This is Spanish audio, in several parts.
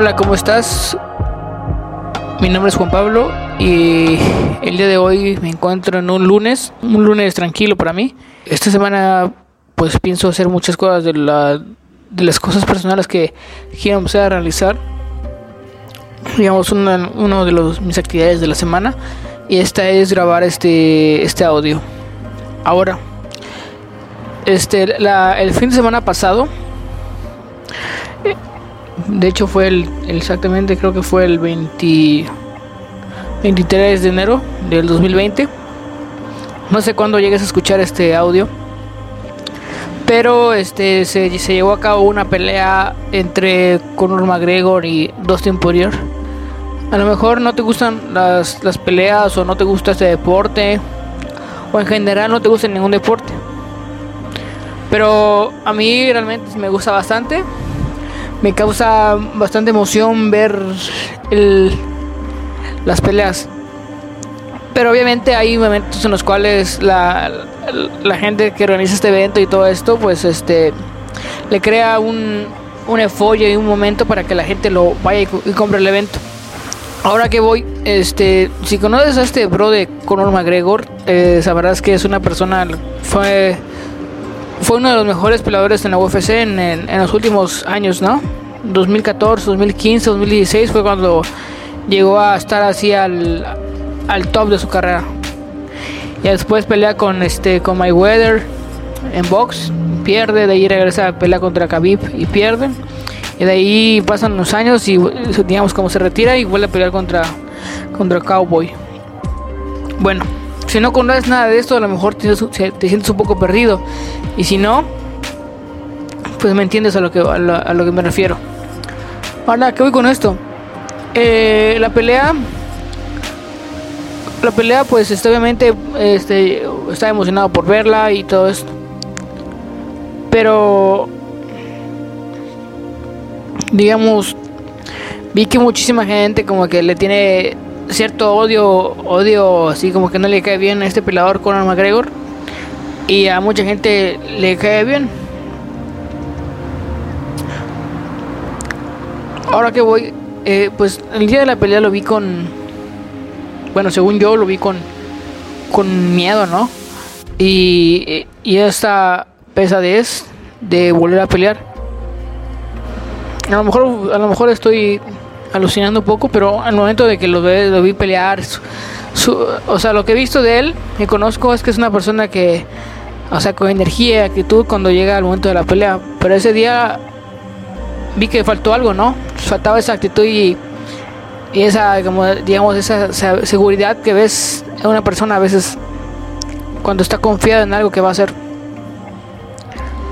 Hola, ¿cómo estás? Mi nombre es Juan Pablo y el día de hoy me encuentro en un lunes, un lunes tranquilo para mí. Esta semana pues pienso hacer muchas cosas de, la, de las cosas personales que quiero empezar a realizar. Digamos, una, uno de los, mis actividades de la semana y esta es grabar este, este audio. Ahora, este, la, el fin de semana pasado de hecho fue el, exactamente creo que fue el 20, 23 de enero del 2020. No sé cuándo llegues a escuchar este audio. Pero este se, se llevó a cabo una pelea entre Conor McGregor y Dustin Poirier. A lo mejor no te gustan las, las peleas o no te gusta este deporte o en general no te gusta ningún deporte. Pero a mí realmente me gusta bastante me causa bastante emoción ver las peleas. Pero obviamente hay momentos en los cuales la, gente que organiza este evento y todo esto, pues este le crea un, un y un momento para que la gente lo vaya y, compre el evento. Ahora que voy, este, si conoces a este bro de Conor McGregor, eh, sabrás que es una persona, fue fue uno de los mejores peleadores en la UFC en, en, los últimos años, ¿no? 2014, 2015, 2016 fue cuando llegó a estar así al, al top de su carrera. Y después pelea con este con Mayweather en box, pierde, de ahí regresa a pelear contra Khabib y pierde. Y de ahí pasan los años y digamos como se retira y vuelve a pelear contra contra Cowboy. Bueno, si no conoces nada de esto, a lo mejor te, sientes un poco perdido. Y si no, pues me entiendes a lo que, a lo, que me refiero. Ahora, ¿qué voy con esto? Eh, la pelea. La pelea, pues este, obviamente este, estaba emocionado por verla y todo esto. Pero, digamos, vi que muchísima gente como que le tiene cierto odio, odio así como que no le cae bien a este peleador Conor McGregor y a mucha gente le cae bien. Ahora que voy, eh, pues el día de la pelea lo vi con, bueno, según yo lo vi con, con miedo, ¿no? Y, y esta pesadez de volver a pelear. A lo mejor, a lo mejor estoy alucinando un poco, pero al momento de que lo, lo vi pelear, o sea, lo que he visto de él, me conozco, es que es una persona que, o sea, con energía, actitud cuando llega al momento de la pelea. Pero ese día vi que faltó algo, ¿no? Faltaba esa actitud y, y esa, como digamos, esa, seguridad que ves en una persona a veces cuando está confiada en algo que va a hacer.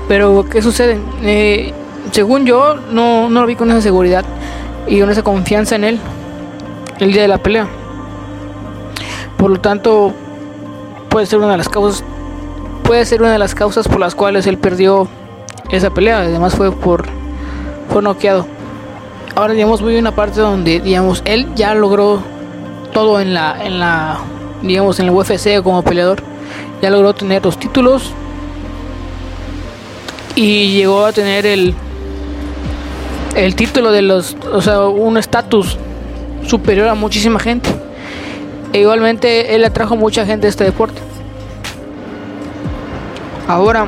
Pero, ¿qué sucede? Eh, según yo, no, no lo vi con esa seguridad y con esa confianza en él el día de la pelea. Por lo tanto, puede ser una de las causas puede ser una de las causas por las cuales él perdió esa pelea. Además fue por fue noqueado. Ahora digamos voy a una parte donde digamos él ya logró todo en la en la digamos en el UFC como peleador. Ya logró tener los títulos y llegó a tener el el título de los, o sea, un estatus superior a muchísima gente. E igualmente él atrajo mucha gente a este deporte. Ahora,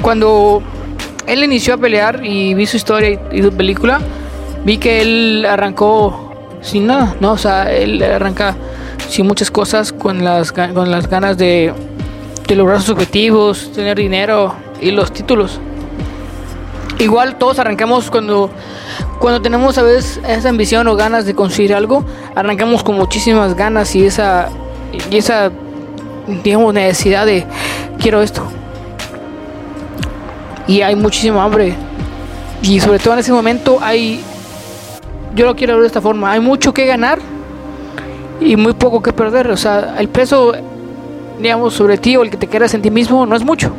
cuando él inició a pelear y vi su historia y, su película, vi que él arrancó sin nada, ¿no? O sea, él arranca sin muchas cosas con las, con las ganas de, de lograr sus objetivos, tener dinero y los títulos igual todos arrancamos cuando, cuando tenemos a veces esa ambición o ganas de conseguir algo, arrancamos con muchísimas ganas y esa, y esa digamos, necesidad de quiero esto. Y hay muchísimo hambre. Y sobre todo en ese momento hay, yo lo quiero ver de esta forma, hay mucho que ganar y muy poco que perder. O sea, el peso, digamos, sobre ti o el que te quieras en ti mismo no es mucho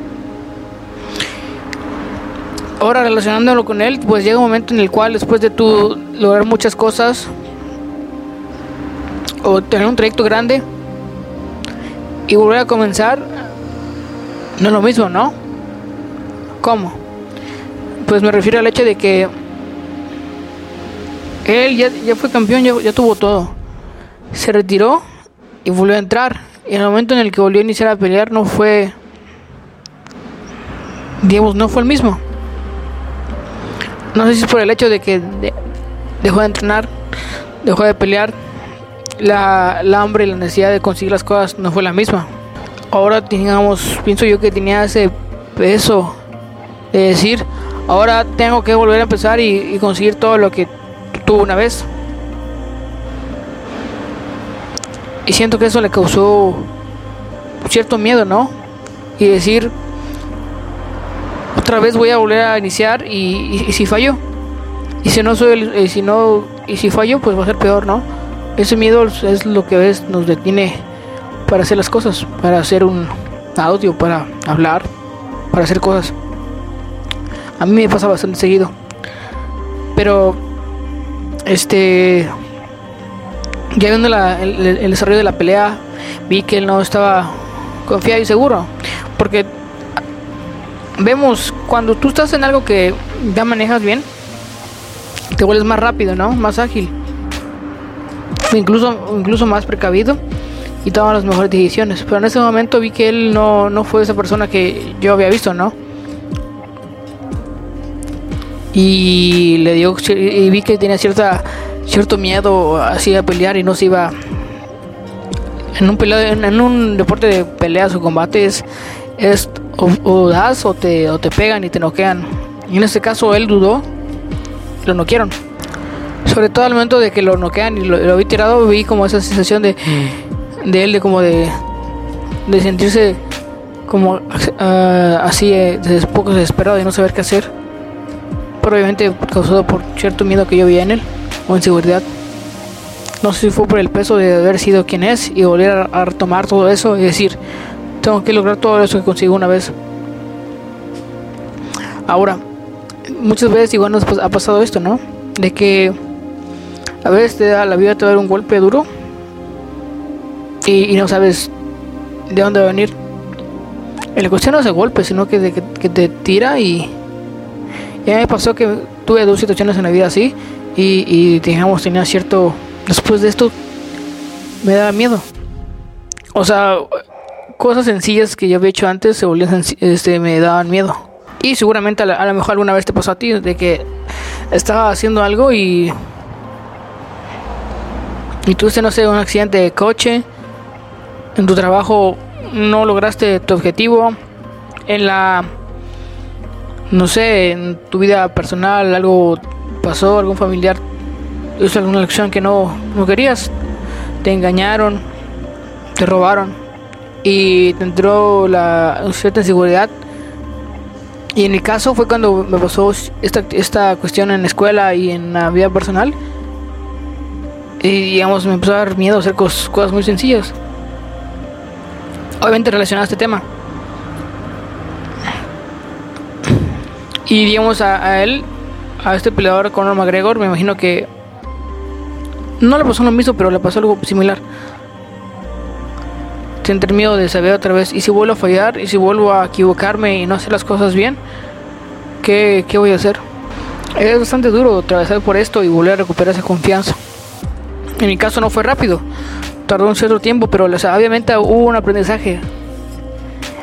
ahora relacionándolo con él, pues llega un momento en el cual después de tú lograr muchas cosas o tener un trayecto grande y volver a comenzar, no es lo mismo, ¿no? ¿Cómo? Pues me refiero al hecho de que Él ya, ya fue campeón, ya, ya tuvo todo. Se retiró y volvió a entrar. Y en el momento en el que volvió a iniciar a pelear no fue, digamos, no fue el mismo. No sé si es por el hecho de que de- dejó de entrenar, dejó de pelear, la, la hambre y la necesidad de conseguir las cosas no fue la misma. Ahora, digamos, pienso yo que tenía ese peso de decir, ahora tengo que volver a empezar y, y conseguir todo lo que tuvo una vez. Y siento que eso le causó cierto miedo, ¿no? Y decir, otra vez voy a volver a iniciar y, si fallo. Y si no soy el- y si no y si fallo, pues va a ser peor, ¿no? Ese miedo es lo que a veces nos detiene para hacer las cosas, para hacer un audio, para hablar, para hacer cosas. A mí me pasa bastante seguido. Pero este ya viendo el- el desarrollo de la pelea, vi que él no estaba confiado y seguro. Porque vemos cuando tú estás en algo que ya manejas bien, te vuelves más rápido, ¿no? Más ágil. Incluso, incluso más precavido y tomas las mejores decisiones. Pero en ese momento vi que él no, no fue esa persona que yo había visto, ¿no? Y le dio y vi que tenía cierta cierto miedo así a pelear y no se iba en un pelea, en, en un deporte de peleas o combates es o, o das o te o te pegan y te noquean. Y en este caso él dudó, lo noquearon. Sobre todo al momento de que lo noquean y lo, lo vi tirado, vi como esa sensación de, de él de como de de sentirse como ah, así eh, des- poco desesperado y no saber qué hacer. Pero obviamente causado por cierto miedo que yo vi en él o inseguridad. No sé si fue por el peso de haber sido quien es y volver a, a retomar todo eso y decir, tengo que lograr todo eso que consigo una vez. Ahora, muchas veces igual nos ha pasado esto, ¿no? De que a veces te da, la vida te va a dar un golpe duro y, no sabes de dónde va a venir. La cuestión no es el golpe, sino que, de que te tira y... Y a mí me pasó que tuve dos situaciones en la vida así y, y digamos tenía cierto... Después de esto me daba miedo. O sea, cosas sencillas que yo había hecho antes se volvían este, me daban miedo. Y seguramente a lo mejor alguna vez te pasó a ti de que estaba haciendo algo y y tuviste no sé un accidente de coche en tu trabajo no lograste tu objetivo en la no sé en tu vida personal algo pasó algún familiar hizo alguna acción que no no querías te engañaron te robaron y te entró la cierta inseguridad y en mi caso fue cuando me pasó esta, esta cuestión en la escuela y en la vida personal. Y digamos, me empezó a dar miedo hacer cos- cosas muy sencillas. Obviamente relacionado a este tema. Y digamos a, a él, a este peleador Conor McGregor, me imagino que no le pasó lo mismo, pero le pasó algo similar. Sentir miedo de saber otra vez. Y si vuelvo a fallar, y si vuelvo a equivocarme y no hacer las cosas bien, ¿qué, qué voy a hacer? Es bastante duro atravesar por esto y volver a recuperar esa confianza. En mi caso no fue rápido, tardó un cierto tiempo, pero o sea, obviamente hubo un aprendizaje.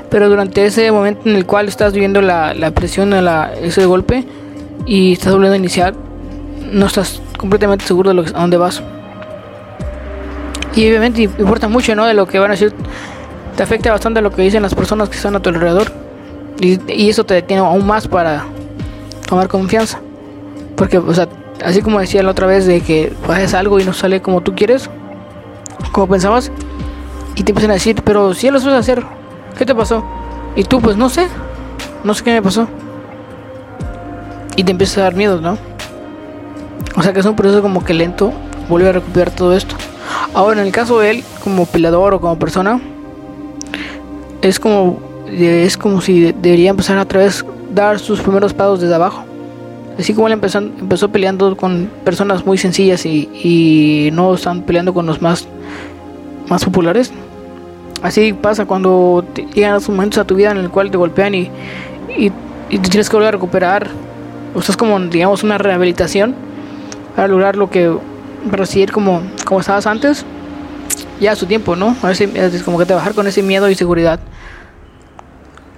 Pero durante ese momento en el cual estás viviendo la, la presión la, ese golpe y estás volviendo a iniciar, no estás completamente seguro de lo que, a dónde vas. Y obviamente importa mucho, ¿no? De lo que van a decir. Te afecta bastante lo que dicen las personas que están a tu alrededor. Y, eso te detiene aún más para tomar confianza. Porque, o sea, así como decía la otra vez de que haces algo y no sale como tú quieres, como pensabas, y te empiezan a decir, pero si ya lo sabes hacer, ¿qué te pasó? Y tú, pues no sé, no sé qué me pasó. Y te empieza a dar miedo, ¿no? O sea que es un proceso como que lento, volver a recuperar todo esto. Ahora, en el caso de él, como peleador o como persona, es como es como si de- debería empezar otra vez dar sus primeros pasos desde abajo. Así como él empezó, empezó peleando con personas muy sencillas y, y no están peleando con los más, más populares. Así pasa cuando llegan esos momentos a tu vida en el cual te golpean y, y, y te tienes que volver a recuperar. O estás como, digamos, una rehabilitación para lograr lo que, seguir como, como estabas antes, ya a su tiempo, ¿no? A es como que trabajar con ese miedo y seguridad.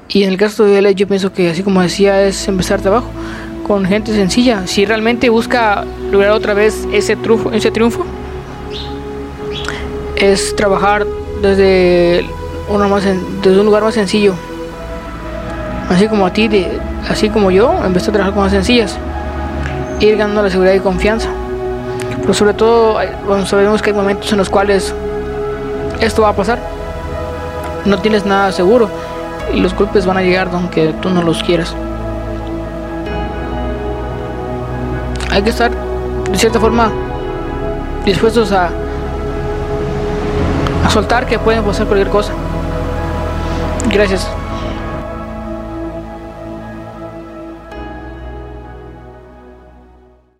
Y en el caso de él, yo pienso que así como decía, es empezar trabajo con gente sencilla. Si realmente busca lograr otra vez ese triunfo, es trabajar desde, uno más desde un lugar más sencillo. Así como a ti, así como yo, empecé a trabajar con más sencillas. Ir ganando la seguridad y confianza. Pero sobre todo, cuando sabemos que hay momentos en los cuales esto va a pasar. No tienes nada seguro y los golpes van a llegar aunque tú no los quieras. Hay que estar de cierta forma dispuestos a soltar que pueden pasar cualquier cosa. Gracias.